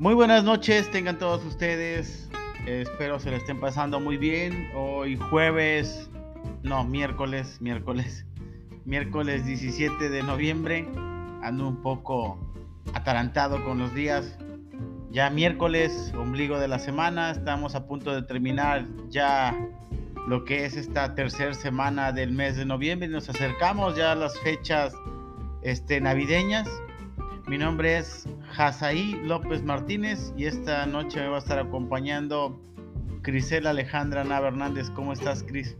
Muy buenas noches, tengan todos ustedes. Espero se le estén pasando muy bien. Hoy jueves, no, miércoles, miércoles, miércoles 17 de noviembre. Ando un poco atarantado con los días. Ya miércoles, ombligo de la semana, estamos a punto de terminar ya lo que es esta tercera semana del mes de noviembre. Nos acercamos ya a las fechas este, navideñas. Mi nombre es Jasaí López Martínez y esta noche me va a estar acompañando Crisela Alejandra Nava Hernández. ¿Cómo estás, Cris?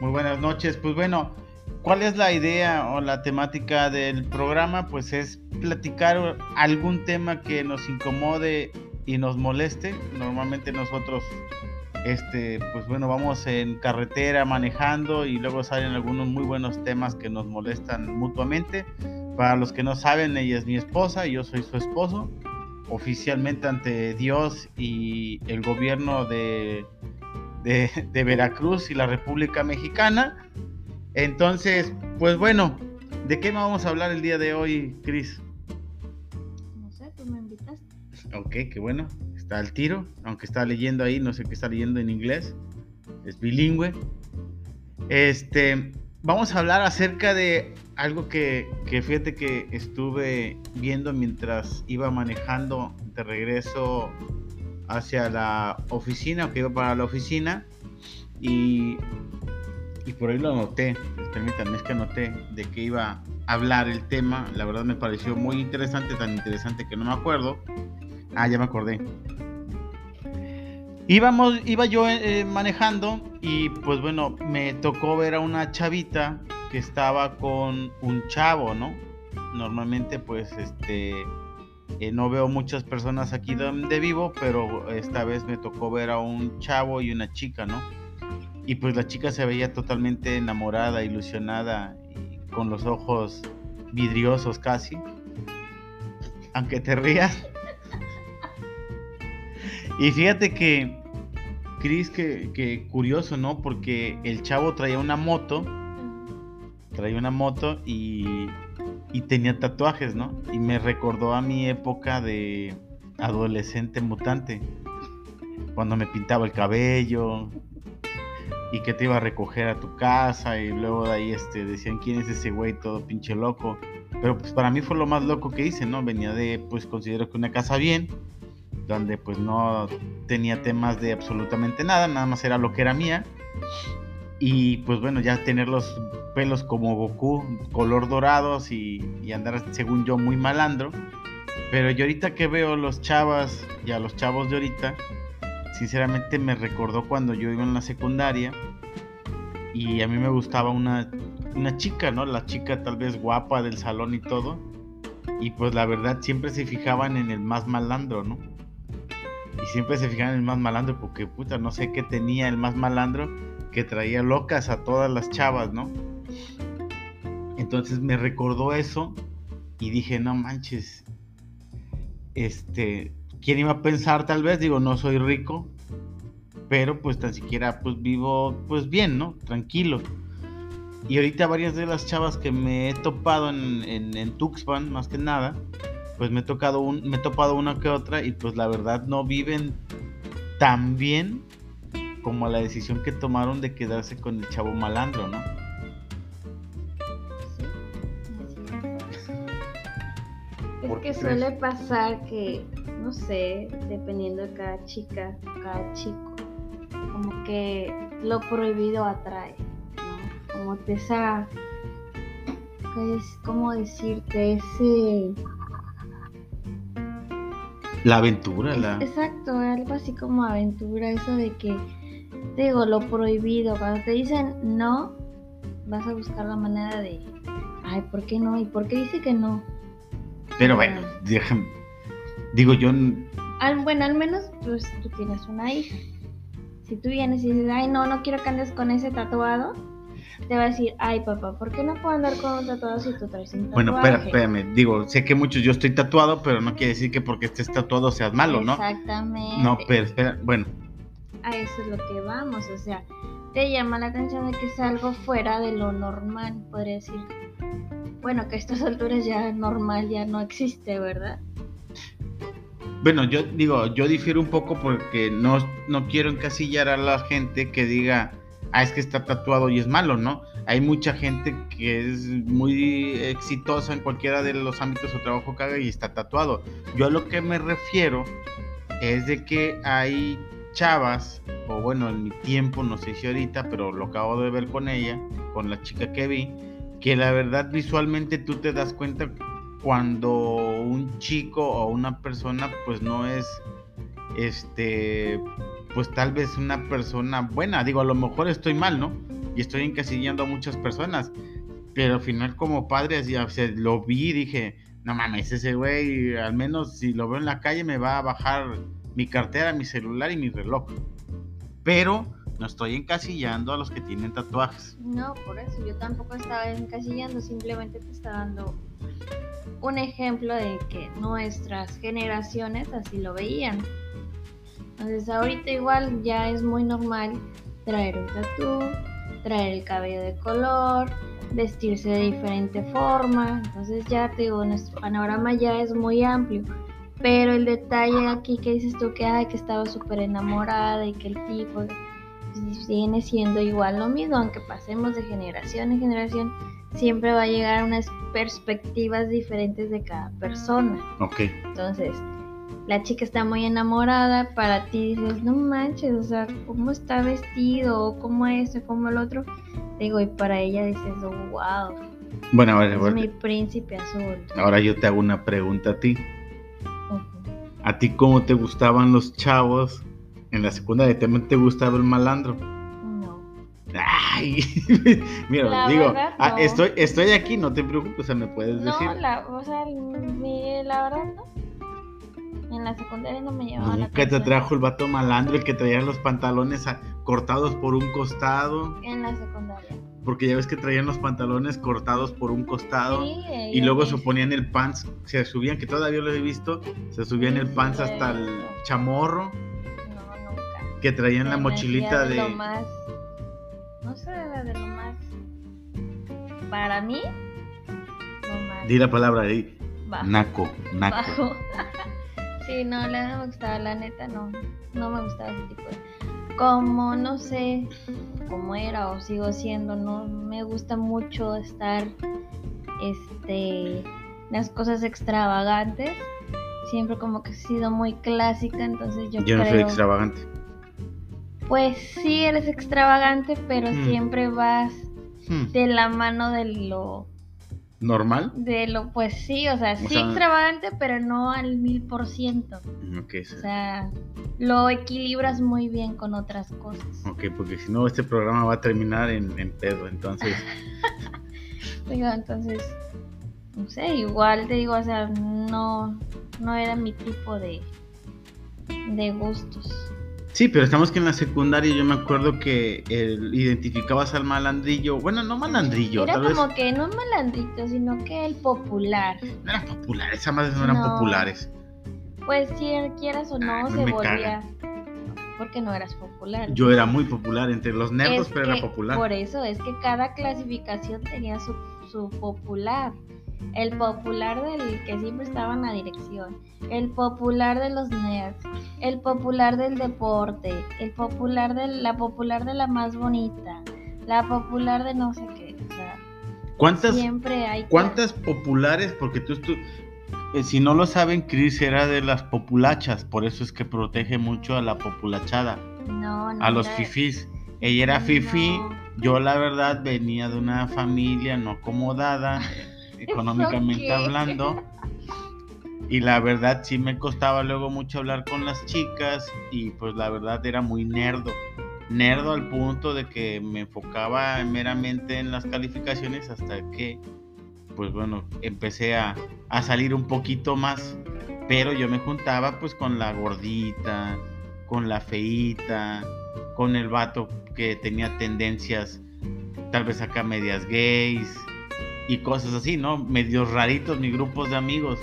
Muy buenas noches. Pues bueno, ¿cuál es la idea o la temática del programa? Pues es platicar algún tema que nos incomode y nos moleste. Normalmente nosotros este, pues bueno, vamos en carretera manejando y luego salen algunos muy buenos temas que nos molestan mutuamente. Para los que no saben, ella es mi esposa y yo soy su esposo, oficialmente ante Dios y el gobierno de, de, de Veracruz y la República Mexicana. Entonces, pues bueno, ¿de qué vamos a hablar el día de hoy, Cris? No sé, tú me invitaste. Ok, qué bueno al tiro, aunque está leyendo ahí, no sé qué está leyendo en inglés, es bilingüe. Este, vamos a hablar acerca de algo que, que fíjate que estuve viendo mientras iba manejando de regreso hacia la oficina, o que iba para la oficina, y, y por ahí lo anoté, permítanme, es que anoté de que iba a hablar el tema, la verdad me pareció muy interesante, tan interesante que no me acuerdo. Ah, ya me acordé. Iba yo eh, manejando y pues bueno, me tocó ver a una chavita que estaba con un chavo, ¿no? Normalmente pues este eh, no veo muchas personas aquí donde vivo, pero esta vez me tocó ver a un chavo y una chica, ¿no? Y pues la chica se veía totalmente enamorada, ilusionada, y con los ojos vidriosos casi. Aunque te rías. Y fíjate que Cris, que, curioso, ¿no? Porque el chavo traía una moto, traía una moto y, y tenía tatuajes, ¿no? Y me recordó a mi época de adolescente mutante, cuando me pintaba el cabello y que te iba a recoger a tu casa y luego de ahí este, decían quién es ese güey todo pinche loco. Pero pues para mí fue lo más loco que hice, ¿no? Venía de, pues considero que una casa bien, donde pues no tenía temas de absolutamente nada, nada más era lo que era mía. Y pues bueno, ya tener los pelos como Goku, color dorados y, andar según yo muy malandro. Pero yo ahorita que veo los chavas y a los chavos de ahorita, sinceramente me recordó cuando yo iba en la secundaria y a mí me gustaba una, una chica, ¿no? La chica tal vez guapa del salón y todo. Y pues la verdad siempre se fijaban en el más malandro, ¿no? Y siempre se fijan en el más malandro porque puta, no sé qué tenía el más malandro que traía locas a todas las chavas, ¿no? Entonces me recordó eso y dije, no manches, este, ¿quién iba a pensar tal vez? Digo, no soy rico, pero pues tan siquiera pues vivo pues bien, ¿no? Tranquilo. Y ahorita varias de las chavas que me he topado en, en Tuxpan, más que nada, pues me he tocado un, me he topado una que otra y pues la verdad no viven tan bien como la decisión que tomaron de quedarse con el chavo malandro, ¿no? Es que suele pasar que, no sé, dependiendo de cada chica, cada chico, como que lo prohibido atrae, ¿no? Como esa, es como decirte, ese la aventura, la... Exacto, algo así como aventura, eso de que, digo, lo prohibido, cuando te dicen no, vas a buscar la manera de, ay, ¿por qué no? ¿Y por qué dice que no? Pero bueno, digo yo... Al, bueno, al menos pues tú tienes una hija. Si tú vienes y dices, ay, no, no quiero que andes con ese tatuado, te va a decir, ay papá, ¿por qué no puedo andar con un tatuado si tú traes un tatuaje? Bueno, espera, espérame, digo, sé que muchos yo estoy tatuado, pero no quiere decir que porque estés tatuado seas malo, ¿no? Exactamente. No, pero espera, bueno. A eso es lo que vamos, o sea, te llama la atención de que es algo fuera de lo normal, podría decir. Bueno, que a estas alturas ya normal ya no existe, ¿verdad? Bueno, yo digo, yo difiero un poco porque no, no quiero encasillar a la gente que diga, ah, es que está tatuado y es malo, ¿no? Hay mucha gente que es muy exitosa en cualquiera de los ámbitos o trabajo que haga y está tatuado. Yo a lo que me refiero es de que hay chavas, o bueno, en mi tiempo, no sé si ahorita, pero lo acabo de ver con ella, con la chica que vi, que la verdad visualmente tú te das cuenta cuando un chico o una persona pues no es este pues tal vez una persona buena digo a lo mejor estoy mal no y estoy encasillando a muchas personas pero al final como padre así, lo vi y dije no mames ese güey al menos si lo veo en la calle me va a bajar mi cartera mi celular y mi reloj pero no estoy encasillando a los que tienen tatuajes. No, por eso yo tampoco estaba encasillando, simplemente te estaba dando un ejemplo de que nuestras generaciones así lo veían. Entonces ahorita igual ya es muy normal traer un tatú, traer el cabello de color, vestirse de diferente forma. Entonces ya te digo, nuestro panorama ya es muy amplio. Pero el detalle aquí que dices tú que, ay, que estaba súper enamorada y que el tipo viene siendo igual lo mismo, aunque pasemos de generación en generación, siempre va a llegar a unas perspectivas diferentes de cada persona. Ok. Entonces, la chica está muy enamorada, para ti dices, no manches, o sea, ¿cómo está vestido? O ¿Cómo esto? ¿Cómo el otro? Digo, y para ella dices, wow. Bueno, a ver, es mi príncipe azul. Ahora yo te hago una pregunta a ti. ¿A ti cómo te gustaban los chavos en la secundaria también te gustaba el malandro. No. Ay, mira, digo, ah, estoy, estoy aquí, no te preocupes, o sea, me puedes decir. No, la, o sea, la verdad no. En la secundaria no me llevaba Nunca te trajo el vato malandro, el que traía los pantalones cortados por un costado. En la secundaria. Porque ya ves que traían los pantalones cortados por un costado y luego se ponían el pants, se subían, que todavía lo he visto, se subían el pants hasta el chamorro que traían la mochilita de... Lo más, no sé, de lo más... Para mí, lo más... Di la palabra ahí. Naco, naco. sí, no, no me gustaba, la neta, no. No me gustaba ese tipo de... Como, no sé cómo era o sigo siendo, no me gusta mucho estar, este, las cosas extravagantes siempre como que he sido muy clásica, entonces yo, yo no soy extravagante pues sí eres extravagante, pero hmm. siempre vas hmm. de la mano de lo normal. De lo, pues sí, o sea, sí extravagante, pero no al mil por ciento. O sea, lo equilibras muy bien con otras cosas. Ok, porque si no, este programa va a terminar en, en pedo, entonces. digo, entonces, no sé, igual te digo, o sea, no, no era mi tipo de, de gustos. Sí, pero estamos que en la secundaria yo me acuerdo que el, identificabas al malandrillo, bueno, no malandrillo. Era como que no malandrito, sino que el popular. No eran populares, esas madres no eran populares. Pues si quieras o no, se volvía. Porque no eras popular. Yo era muy popular entre los nerdos, pero era popular. Por eso, es que cada clasificación tenía su, su popular el popular del que siempre estaba en la dirección, el popular de los nerds, el popular del deporte, el popular de la popular de la más bonita, la popular de no sé qué, o sea, ¿cuántas siempre hay cuántas populares porque tú, eh, si no lo saben, Chris era de las populachas, por eso es que protege mucho a la populachada. No, no a los fifís. Ella era fifi, yo la verdad venía de una familia no acomodada. económicamente hablando. Y la verdad sí me costaba luego mucho hablar con las chicas y pues la verdad era muy nerdo. Nerdo al punto de que me enfocaba meramente en las calificaciones hasta que pues bueno, empecé a, a salir un poquito más. Pero yo me juntaba pues con la gordita, con la feita, con el vato que tenía tendencias tal vez acá medias gays, y cosas así, ¿no? Medios raritos, mis grupos de amigos.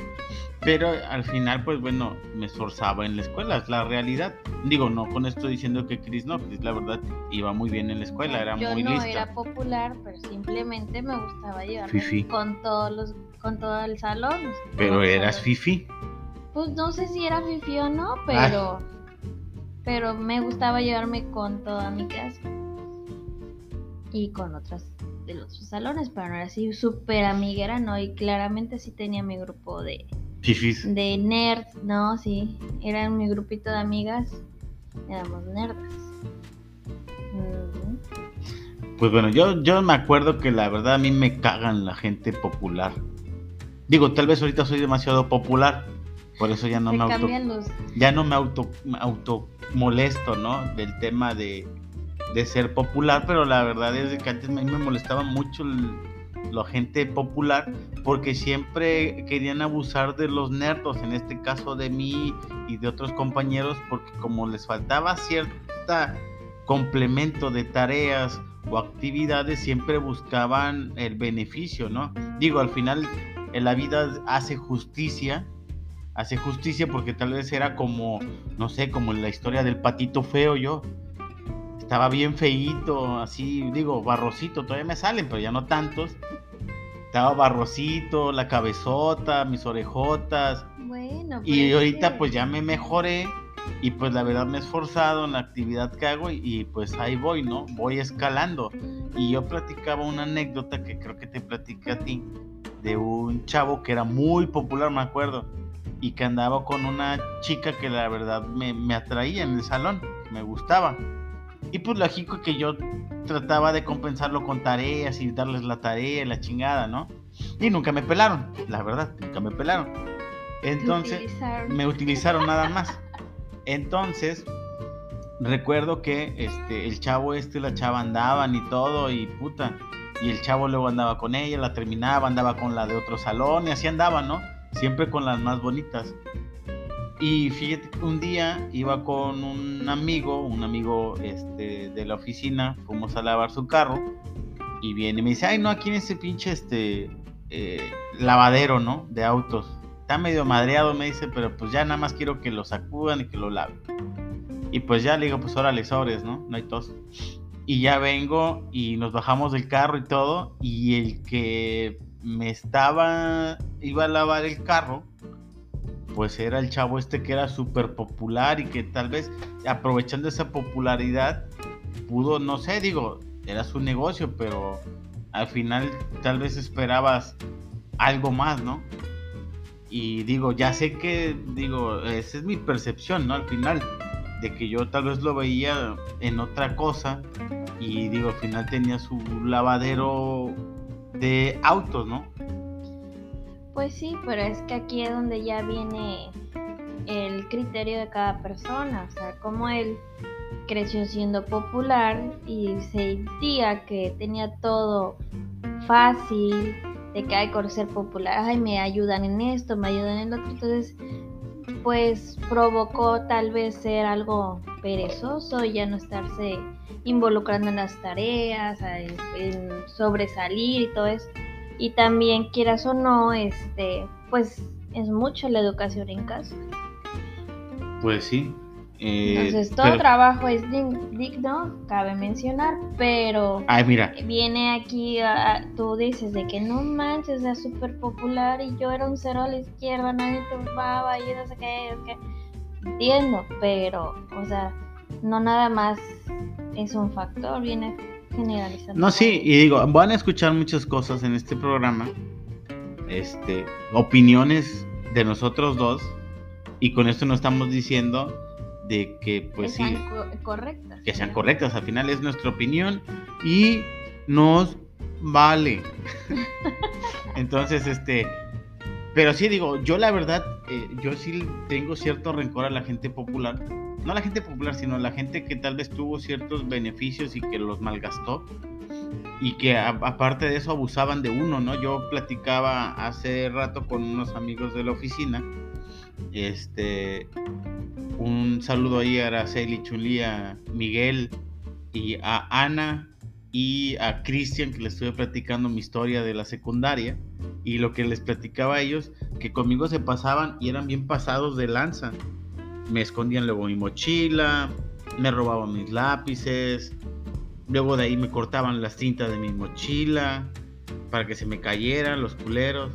Pero al final, pues bueno, me esforzaba en la escuela, es la realidad. Digo, no con esto diciendo que Chris no, Chris la verdad iba muy bien en la escuela, era Yo muy no lista. era popular, pero simplemente me gustaba llevarme Fifi. con todos los, con todo el salón. Pero eras salones. fifi. Pues no sé si era fifi o no, pero pero me gustaba llevarme con toda mi clase y con otras de los salones, pero no era así súper amiguera, no, y claramente sí tenía mi grupo de, Fifis. de nerds, no, sí, era mi grupito de amigas, éramos nerdas. Ujú. Pues bueno, yo, yo me acuerdo que la verdad a mí me cagan la gente popular. Digo, tal vez ahorita soy demasiado popular, por eso ya no Se me auto, los ya no me auto, me auto molesto, ¿no? Del tema de, de ser popular, pero la verdad es que antes a mí me molestaba mucho la gente popular porque siempre querían abusar de los nerdos, en este caso de mí y de otros compañeros, porque como les faltaba cierta complemento de tareas o actividades, siempre buscaban el beneficio, ¿no? Digo, al final en la vida hace justicia, hace justicia porque tal vez era como, no sé, como la historia del patito feo yo. Estaba bien feíto, así, digo, barrosito, todavía me salen, pero ya no tantos. Estaba barrosito, la cabezota, mis orejotas. bueno, Y pero ahorita que- pues ya me mejoré y pues la verdad me he esforzado en la actividad que hago y, y, pues ahí voy, ¿no? Voy escalando. Y yo platicaba una anécdota que creo que te platiqué a ti de un chavo que era muy popular, me acuerdo, y que andaba con una chica que la verdad me, me atraía en el salón, me gustaba. Y pues lógico que yo trataba de compensarlo con tareas y darles la tarea y la chingada, ¿no? Y nunca me pelaron, la verdad, nunca me pelaron. Entonces, utilizaron. me utilizaron nada más. Entonces, recuerdo que este, el chavo este y la chava andaban y todo, y puta. Y el chavo luego andaba con ella, la terminaba, andaba con la de otro salón, y así andaba, ¿no? Siempre con las más bonitas. Y fíjate un día iba con un amigo, un amigo este, de la oficina, fuimos a lavar su carro, y viene y me dice, ay, no, aquí en ese pinche este, eh, lavadero, ¿no? De autos. Está medio madreado, me dice, pero pues ya nada más quiero que lo sacudan y que lo laven. Y pues ya le digo, pues órale, sobres, ¿no? No hay tos. Y ya vengo y nos bajamos del carro y todo. Y el que me estaba, iba a lavar el carro, pues era el chavo este que era súper popular y que tal vez aprovechando esa popularidad pudo, no sé, digo, era su negocio, pero al final tal vez esperabas algo más, ¿no? Y digo, ya sé que, digo, esa es mi percepción, ¿no? Al final, de que yo tal vez lo veía en otra cosa y digo, al final tenía su lavadero de autos, ¿no? Pues sí, pero es que aquí es donde ya viene el criterio de cada persona, o sea, como él creció siendo popular y sentía que tenía todo fácil, de que hay por ser popular, ay, me ayudan en esto, me ayudan en lo otro, entonces pues provocó tal vez ser algo perezoso y ya no estarse involucrando en las tareas, en sobresalir y todo eso. Y también, quieras o no, este, pues es mucho la educación en casa. Pues sí. eh, Entonces, todo pero- trabajo es dig- digno, cabe mencionar, pero Ay, mira, viene aquí, a- tú dices de que no manches, es súper popular y yo era un cero a la izquierda, nadie te tomaba y no sé qué, es que entiendo, pero, o sea, no nada más es un factor, viene generalizando. No, sí, y digo, van a escuchar muchas cosas en este programa, este, opiniones de nosotros dos, y con esto no estamos diciendo de que, pues que sí, sean co- correctas. que sean correctas, al final es nuestra opinión y nos vale. Entonces, este, pero sí digo, yo la verdad, eh, yo sí tengo cierto rencor a la gente popular, no la gente popular, sino la gente que tal vez tuvo ciertos beneficios y que los malgastó y que aparte de eso abusaban de uno, ¿no? Yo platicaba hace rato con unos amigos de la oficina, este, un saludo ahí a Araceli Chulí, a Miguel y a Ana y a Cristian que les estuve platicando mi historia de la secundaria y lo que les platicaba a ellos que conmigo se pasaban y eran bien pasados de lanza. Me escondían luego mi mochila, me robaban mis lápices, luego de ahí me cortaban las cintas de mi mochila para que se me cayeran los culeros.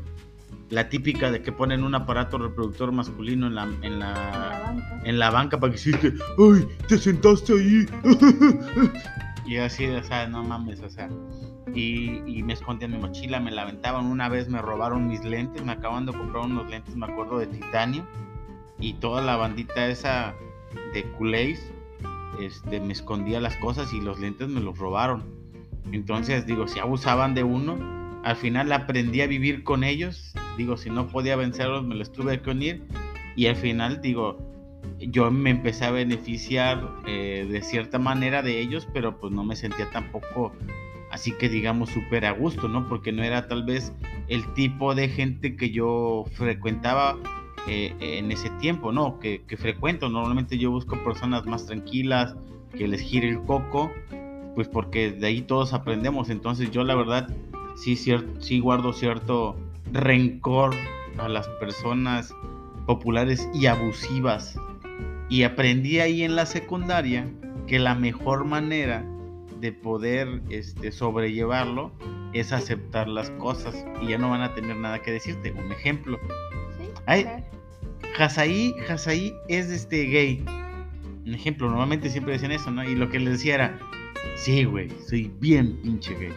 La típica de que ponen un aparato reproductor masculino en la, en la, en la banca para que siente, ¡ay! ¡Te sentaste ahí! y así, o sea, no mames, o sea. Y, y, me escondían mi mochila, me la aventaban. Una vez me robaron mis lentes, me acaban de comprar unos lentes, me acuerdo, de titanio. Y toda la bandita esa de culés, este, me escondía las cosas y los lentes me los robaron. Entonces, digo, si abusaban de uno, al final aprendí a vivir con ellos. Digo, si no podía vencerlos, me los tuve que unir. Y al final, digo, yo me empecé a beneficiar eh, de cierta manera de ellos, pero pues no me sentía tampoco así que digamos súper a gusto, ¿no? Porque no era tal vez el tipo de gente que yo frecuentaba eh, en ese tiempo, ¿no? Que, que, frecuento. Normalmente yo busco personas más tranquilas, que les gire el coco, pues porque de ahí todos aprendemos. Entonces yo la verdad sí, sí guardo cierto rencor a las personas populares y abusivas. Y aprendí ahí en la secundaria que la mejor manera de poder este, sobrellevarlo es aceptar las cosas y ya no van a tener nada que decirte. Un ejemplo. Sí, Hasaí, es este gay. Un ejemplo, normalmente siempre decían eso, ¿no? Y lo que le decía era, sí, güey, soy bien pinche gay.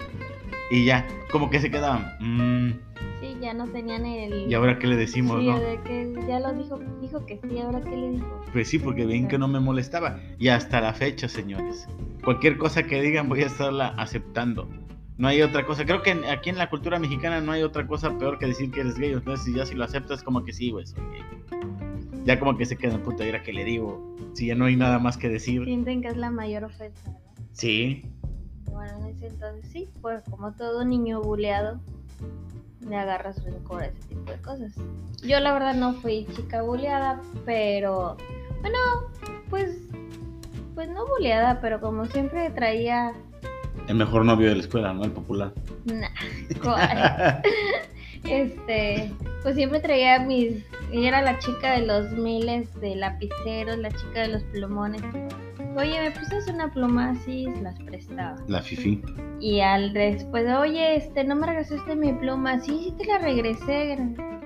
Y ya, como que se quedaban. Mmm, sí, ya no tenían el. ¿Y ahora qué le decimos, sí, De que ya lo dijo, dijo que sí, ahora qué le dijo. Pues sí, porque ven que no me molestaba. Y hasta la fecha, señores. Cualquier cosa que digan voy a estarla aceptando. No hay otra cosa. Creo que aquí en la cultura mexicana no hay otra cosa peor que decir que eres gay. Entonces, ya si lo aceptas, como que sí, güey, Ya como que se queda en puta, ¿y que le digo? Si ya no hay nada más que decir. Sienten que es la mayor ofensa, ¿no? Sí. Bueno, en ese entonces sí, pues como todo niño buleado, le agarras rencor a ese tipo de cosas. Yo la verdad no fui chica buleada, pero bueno, pues pues no buleada, pero como siempre traía el mejor novio de la escuela, ¿no? El popular. Nah, este, pues siempre traía mis ella era la chica de los miles de lapiceros, la chica de los plumones. Oye, ¿me prestas una pluma? así, las prestaba. La fifi. Y al después, oye, este, no me regresaste mi pluma. Sí, sí te la regresé.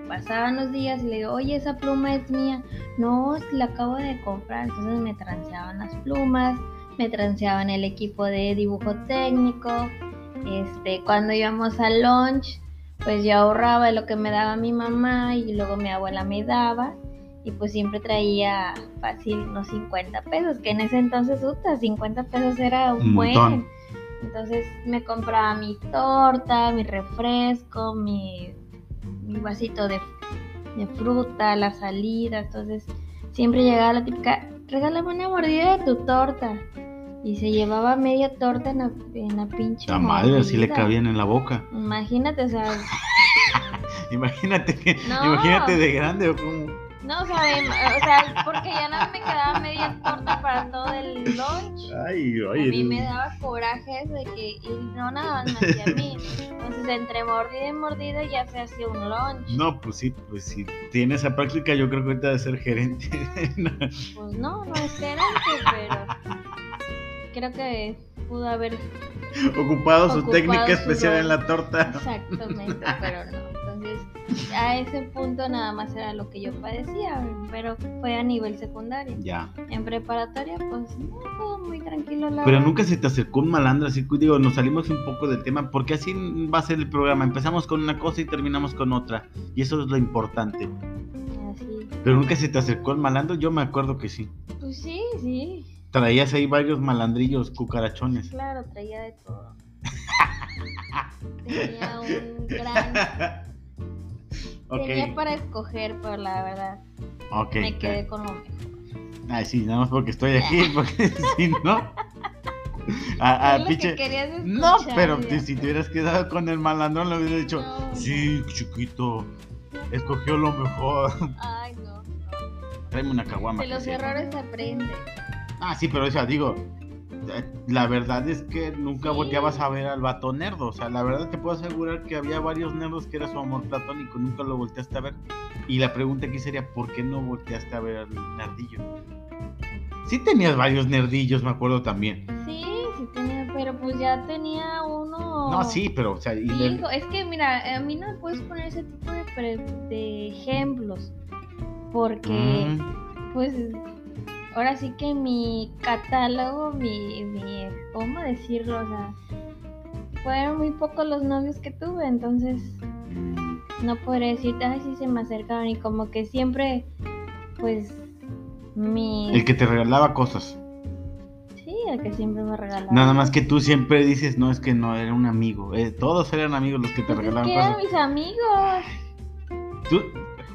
Pasaban los días y le digo, oye, esa pluma es mía. No, la acabo de comprar. Entonces me transeaban las plumas, me transeaban el equipo de dibujo técnico. Este, cuando íbamos al lunch, pues yo ahorraba lo que me daba mi mamá y luego mi abuela me daba y pues siempre traía fácil unos 50 pesos, que en ese entonces, puta, 50 pesos era un, buen. Entonces me compraba mi torta, mi refresco, mi, mi vasito de, de, fruta, la salida, entonces siempre llegaba la típica, regálame una mordida de tu torta. Y se llevaba media torta en la, en la pinche. La madre, así le cabían en la boca. Imagínate, o sea. imagínate que, imagínate de grande o como. No, o sea, o sea, porque ya no me quedaba media torta para todo el lunch. Ay, ay, a mí me daba coraje de que y no nada más hacia mí. Entonces, entre mordida y mordida ya se hacía un lunch. No, pues sí, pues si tiene esa práctica, yo creo que ahorita debe ser gerente. pues no, no es gerente, pero creo que pudo haber ocupado, su técnica especial en la torta. Exactamente, pero no. Entonces, a ese punto nada más era lo que yo padecía, pero fue a nivel secundario. Ya. En preparatoria, pues no, todo muy tranquilo. La pero nunca se te acercó un malandro, así que digo, nos salimos un poco del tema, porque así va a ser el programa. Empezamos con una cosa y terminamos con otra, y eso es lo importante. Así. Pero nunca se te acercó el malandro, yo me acuerdo que sí. Pues sí, sí. Traías ahí varios malandrillos, cucarachones. Claro, traía de todo. Tenía un gran. Tenía para escoger, pero la verdad. me quedé con lo mejor. Ay, sí, nada más porque estoy aquí, porque si no. A, a. No, pero si te hubieras quedado con el malandrón, le hubiera dicho: Sí, chiquito, escogió lo mejor. Ay, no. no. Tráeme una caguama. De los errores se aprende. Ah, sí, pero o sea, digo, eh, la verdad es que nunca volteabas a ver al vato nerdo. O sea, la verdad te puedo asegurar que había varios nerdos que era su amor platónico, nunca lo volteaste a ver. Y la pregunta aquí sería, ¿por qué no volteaste a ver al nerdillo? Sí tenías varios nerdillos, me acuerdo también. Sí, sí tenía, pero pues ya tenía uno... No, sí, pero, o sea... Es que, mira, a mí no me puedes poner ese tipo de, de ejemplos, porque, mm. pues ahora sí que mi catálogo, mi, mi, ¿cómo decirlo? O sea, fueron muy pocos los novios que tuve, entonces no podré decirte, ay, sí se me acercaron y como que siempre, pues, mi... El que te regalaba cosas. Sí, el que siempre me regalaba. Nada más que tú siempre dices, no, es que no, era un amigo. Eh, todos eran amigos los que te pues regalaban cosas. eran mis amigos. Tú,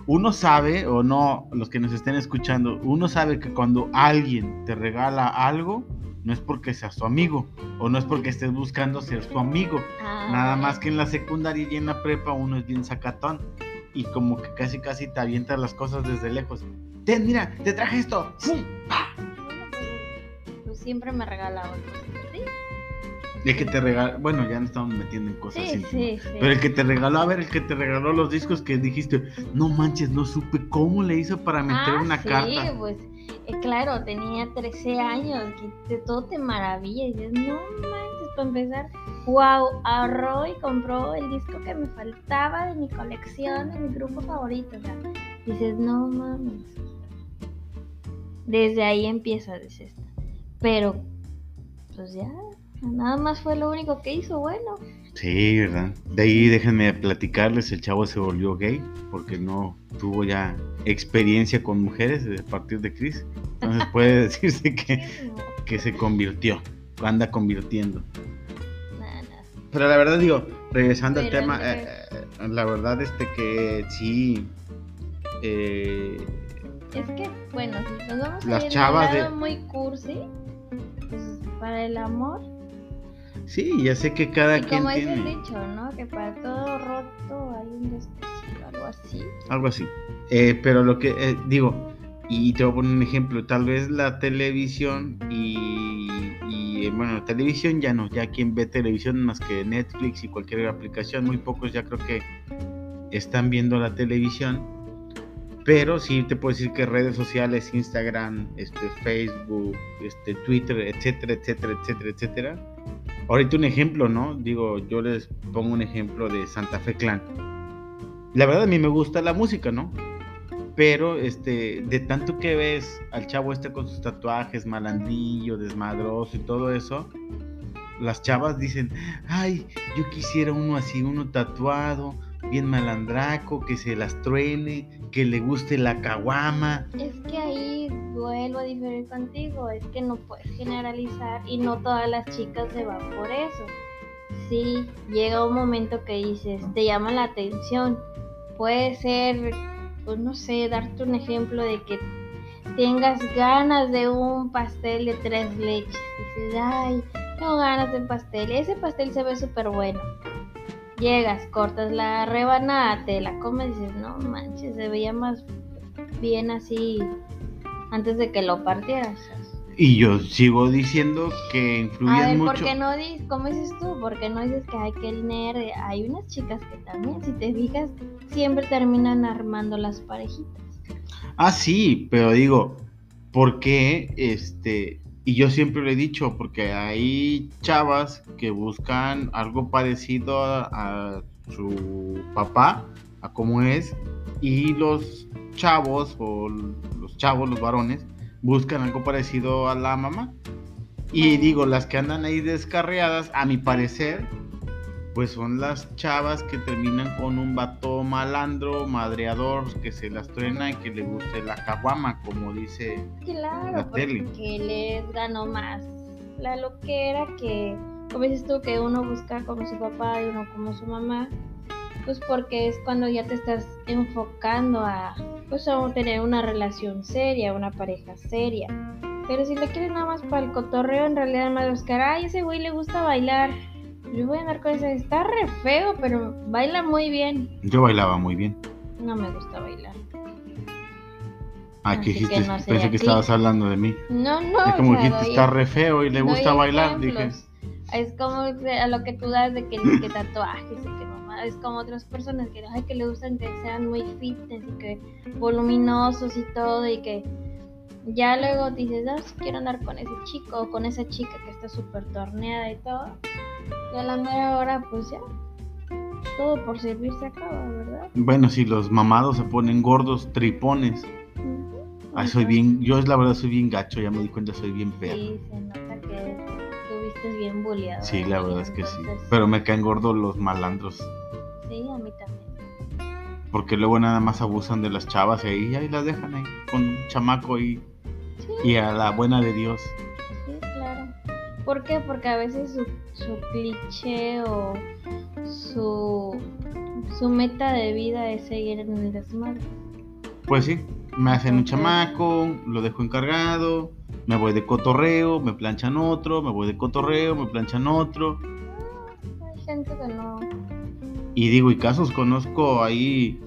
uno sabe, o no, los que nos estén escuchando, uno sabe que cuando alguien te regala algo, no es porque sea su amigo, o no es porque estés buscando ser su amigo. Ah, Nada más que en la secundaria y en la prepa uno es bien sacatón. Y como que casi casi te avientas las cosas desde lejos. Ten, mira, te traje esto. ¡Fum! Pues siempre me regalaba el que te regaló, bueno, ya no estamos metiendo en cosas así. Pero el que te regaló, a ver, el que te regaló los discos que dijiste, no manches, no supe cómo le hizo para meter ah, una sí, carta. pues, eh, claro, tenía 13 años, que todo te maravilla. Y dices, no manches, para empezar, wow, ahorró y compró el disco que me faltaba de mi colección, de mi grupo favorito. O sea, dices, no mames. Desde ahí empieza, dices, pero, pues ya, Nada más fue lo único que hizo, bueno. Sí, ¿verdad? De ahí déjenme platicarles, el chavo se volvió gay porque no tuvo ya experiencia con mujeres a partir de Chris. Entonces puede decirse que, que se convirtió, anda convirtiendo. Pero la verdad digo, regresando al tema, eh, eh, la verdad este que sí... Eh, es que, bueno, si nos vamos las a ir chavas de... muy cursi, pues para el amor Sí, ya sé que cada quien como tiene. Como es el dicho, ¿no? Que para todo roto hay un descosido, algo así. Algo así. Eh, pero lo que eh, digo, y te voy a poner un ejemplo, tal vez la televisión y, y, eh, bueno, la televisión ya no, ya quien ve televisión más que Netflix y cualquier aplicación, muy pocos ya creo que están viendo la televisión. Pero sí te puedo decir que redes sociales, Instagram, este, Facebook, este, Twitter, etcétera, etcétera, etcétera, etcétera, Ahorita un ejemplo, ¿no? Digo, yo les pongo un ejemplo de Santa Fe Clan. La verdad a mí me gusta la música, ¿no? Pero este, de tanto que ves al chavo este con sus tatuajes, malandillo, desmadroso y todo eso, las chavas dicen, ay, yo quisiera uno así, uno tatuado, bien malandraco, que se las truene, que le guste la caguama. Es que ahí vuelvo a diferir contigo, es que no puedes generalizar y no todas las chicas se van por eso. Sí, llega un momento que dices, te llama la atención. Puede ser, pues no sé, darte un ejemplo de que tengas ganas de un pastel de tres leches. Dices, ay, tengo ganas de pastel. Ese pastel se ve súper bueno llegas, cortas la rebanada, te la comes y dices, no manches, se veía más bien así antes de que lo partieras. Y yo sigo diciendo que influye a ver, mucho. ¿por qué no dices, cómo dices tú? porque no dices que hay que el nerd? Hay unas chicas que también, si te fijas, siempre terminan armando las parejitas. Ah, sí, pero digo, ¿por qué este y yo siempre lo he dicho, porque hay chavas que buscan algo parecido a, su papá, a cómo es, y los chavos o los chavos, los varones, buscan algo parecido a la mamá. Y digo, las que andan ahí descarriadas, a mi parecer, pues son las chavas que terminan con un vato malandro, madreador, que se las truena y que le guste la caguama, como dice claro, la tele. Que les ganó más la loquera que, como dices tú, que uno busca como su papá y uno como su mamá, pues porque es cuando ya te estás enfocando a, pues a tener una relación seria, una pareja seria. Pero si le quieres nada más para el cotorreo, en realidad más buscar, ay, ese güey le gusta bailar yo voy a andar con ese. Está re feo, pero baila muy bien. Yo bailaba muy bien. No me gusta bailar. Ah, que dijiste, pensé que estabas hablando de mí. No, no. Es como dijiste, está re feo y le gusta bailar, dije. Es como a lo que tú das de que, que tatuajes y que es como otras personas que, ay, que le gustan que sean muy fitness y que voluminosos y todo y que ya luego dices, ah, si quiero andar con ese chico o con esa chica que está súper torneada y todo. Y a la mera hora, pues ya, todo por servir se acaba, ¿verdad? Bueno, si los mamados se ponen gordos, tripones. Ay, soy bien, yo es la verdad soy bien gacho, ya me di cuenta, soy bien feo. Sí, se nota que tuviste bien bulleado. Sí, la verdad es que sí. Pero me caen gordos los malandros. Sí, a mí también. Porque luego nada más abusan de las chavas y ahí, ahí las dejan ahí con un chamaco y, y a la buena de Dios. Sí, claro. ¿Por qué? Porque a veces su, su cliché o su, su meta de vida es seguir en el desmadre. Pues sí, me hacen un chamaco, lo dejo encargado, me voy de cotorreo, me planchan otro, me voy de cotorreo, me planchan otro. Hay gente que no. Y digo, y casos conozco ahí,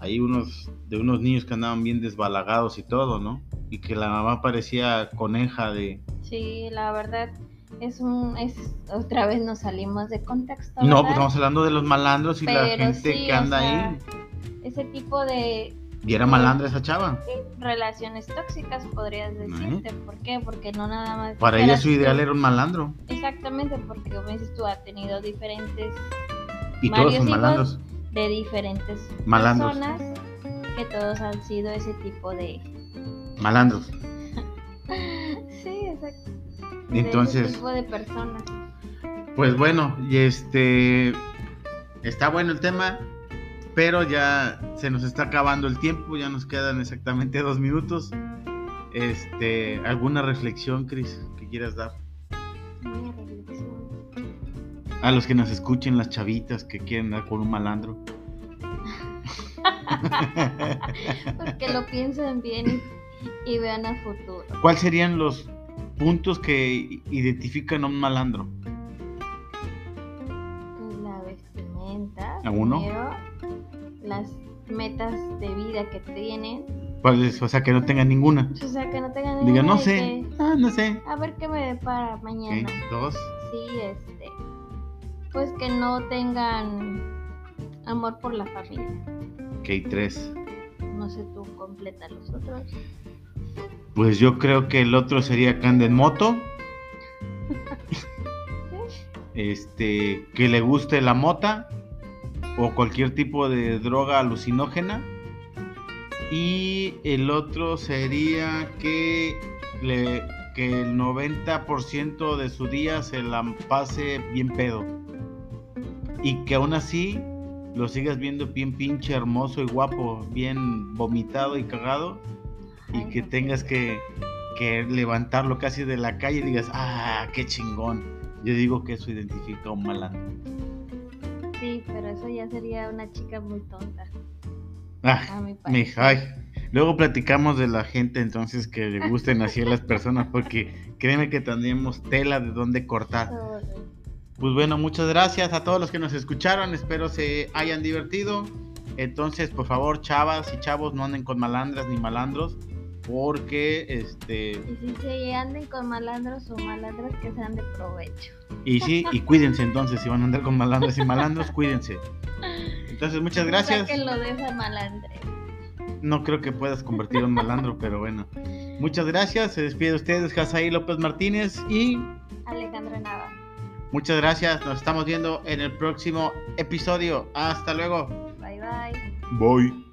hay unos de unos niños que andaban bien desbalagados y todo, ¿no? Y que la mamá parecía coneja de. Sí, la verdad es un es otra vez nos salimos de contexto. No, pues estamos hablando de los malandros y la gente que anda ahí. Ese tipo de ¿Y era malandra esa chava? Sí, relaciones tóxicas podrías decirte. ¿Por qué? Porque no nada más. Para ella su ideal era un malandro. Exactamente, porque como dices tú, ha tenido diferentes. Y todos son malandros. De diferentes malandros. personas que todos han sido ese tipo de. Malandros. sí, exacto. Entonces. ese tipo de personas. Pues bueno, y este. Está bueno el tema pero ya se nos está acabando el tiempo, ya nos quedan exactamente dos minutos. Este, ¿alguna reflexión, Cris, que quieras dar? A los que nos escuchen, las chavitas que quieren dar con un malandro. pues que lo piensen bien y, vean a futuro. ¿Cuáles serían los puntos que identifican a un malandro? La vestimenta. ¿A uno? las metas de vida que tienen. O sea, que no tengan ninguna. O sea, que no tengan ninguna. Diga, no sé. Ah, no sé. A ver qué me depara mañana. Dos. Sí, este. Pues que no tengan amor por la familia. Ok, tres. No sé, tú completa los otros. Pues yo creo que el otro sería Canden Moto. este, que le guste la mota o cualquier tipo de droga alucinógena. Y el otro sería que, le, que el 90% de su día se la pase bien pedo. Y que aún así lo sigas viendo bien pinche hermoso y guapo, bien vomitado y cagado. Y que tengas que, que levantarlo casi de la calle y digas, ah, qué chingón. Yo digo que eso identifica a un malandro. Sí, pero eso ya sería una chica muy tonta. Ah, mi ay. Luego platicamos de la gente entonces que le gusten así a las personas porque créeme que tendríamos tela de dónde cortar. Pues bueno, muchas gracias a todos los que nos escucharon, espero se hayan divertido. Entonces, por favor, chavas y chavos, no anden con malandras ni malandros porque este y si se anden con malandros o malandras que sean de provecho. y sí y cuídense entonces si van a andar con malandras y malandros cuídense. Entonces muchas gracias. que lo de malandre. No creo que puedas convertir en malandro pero bueno. Muchas gracias se despide de ustedes Jasaí López Martínez y Alejandra Nava muchas gracias nos estamos viendo en el próximo episodio. Hasta luego. Bye bye. Bye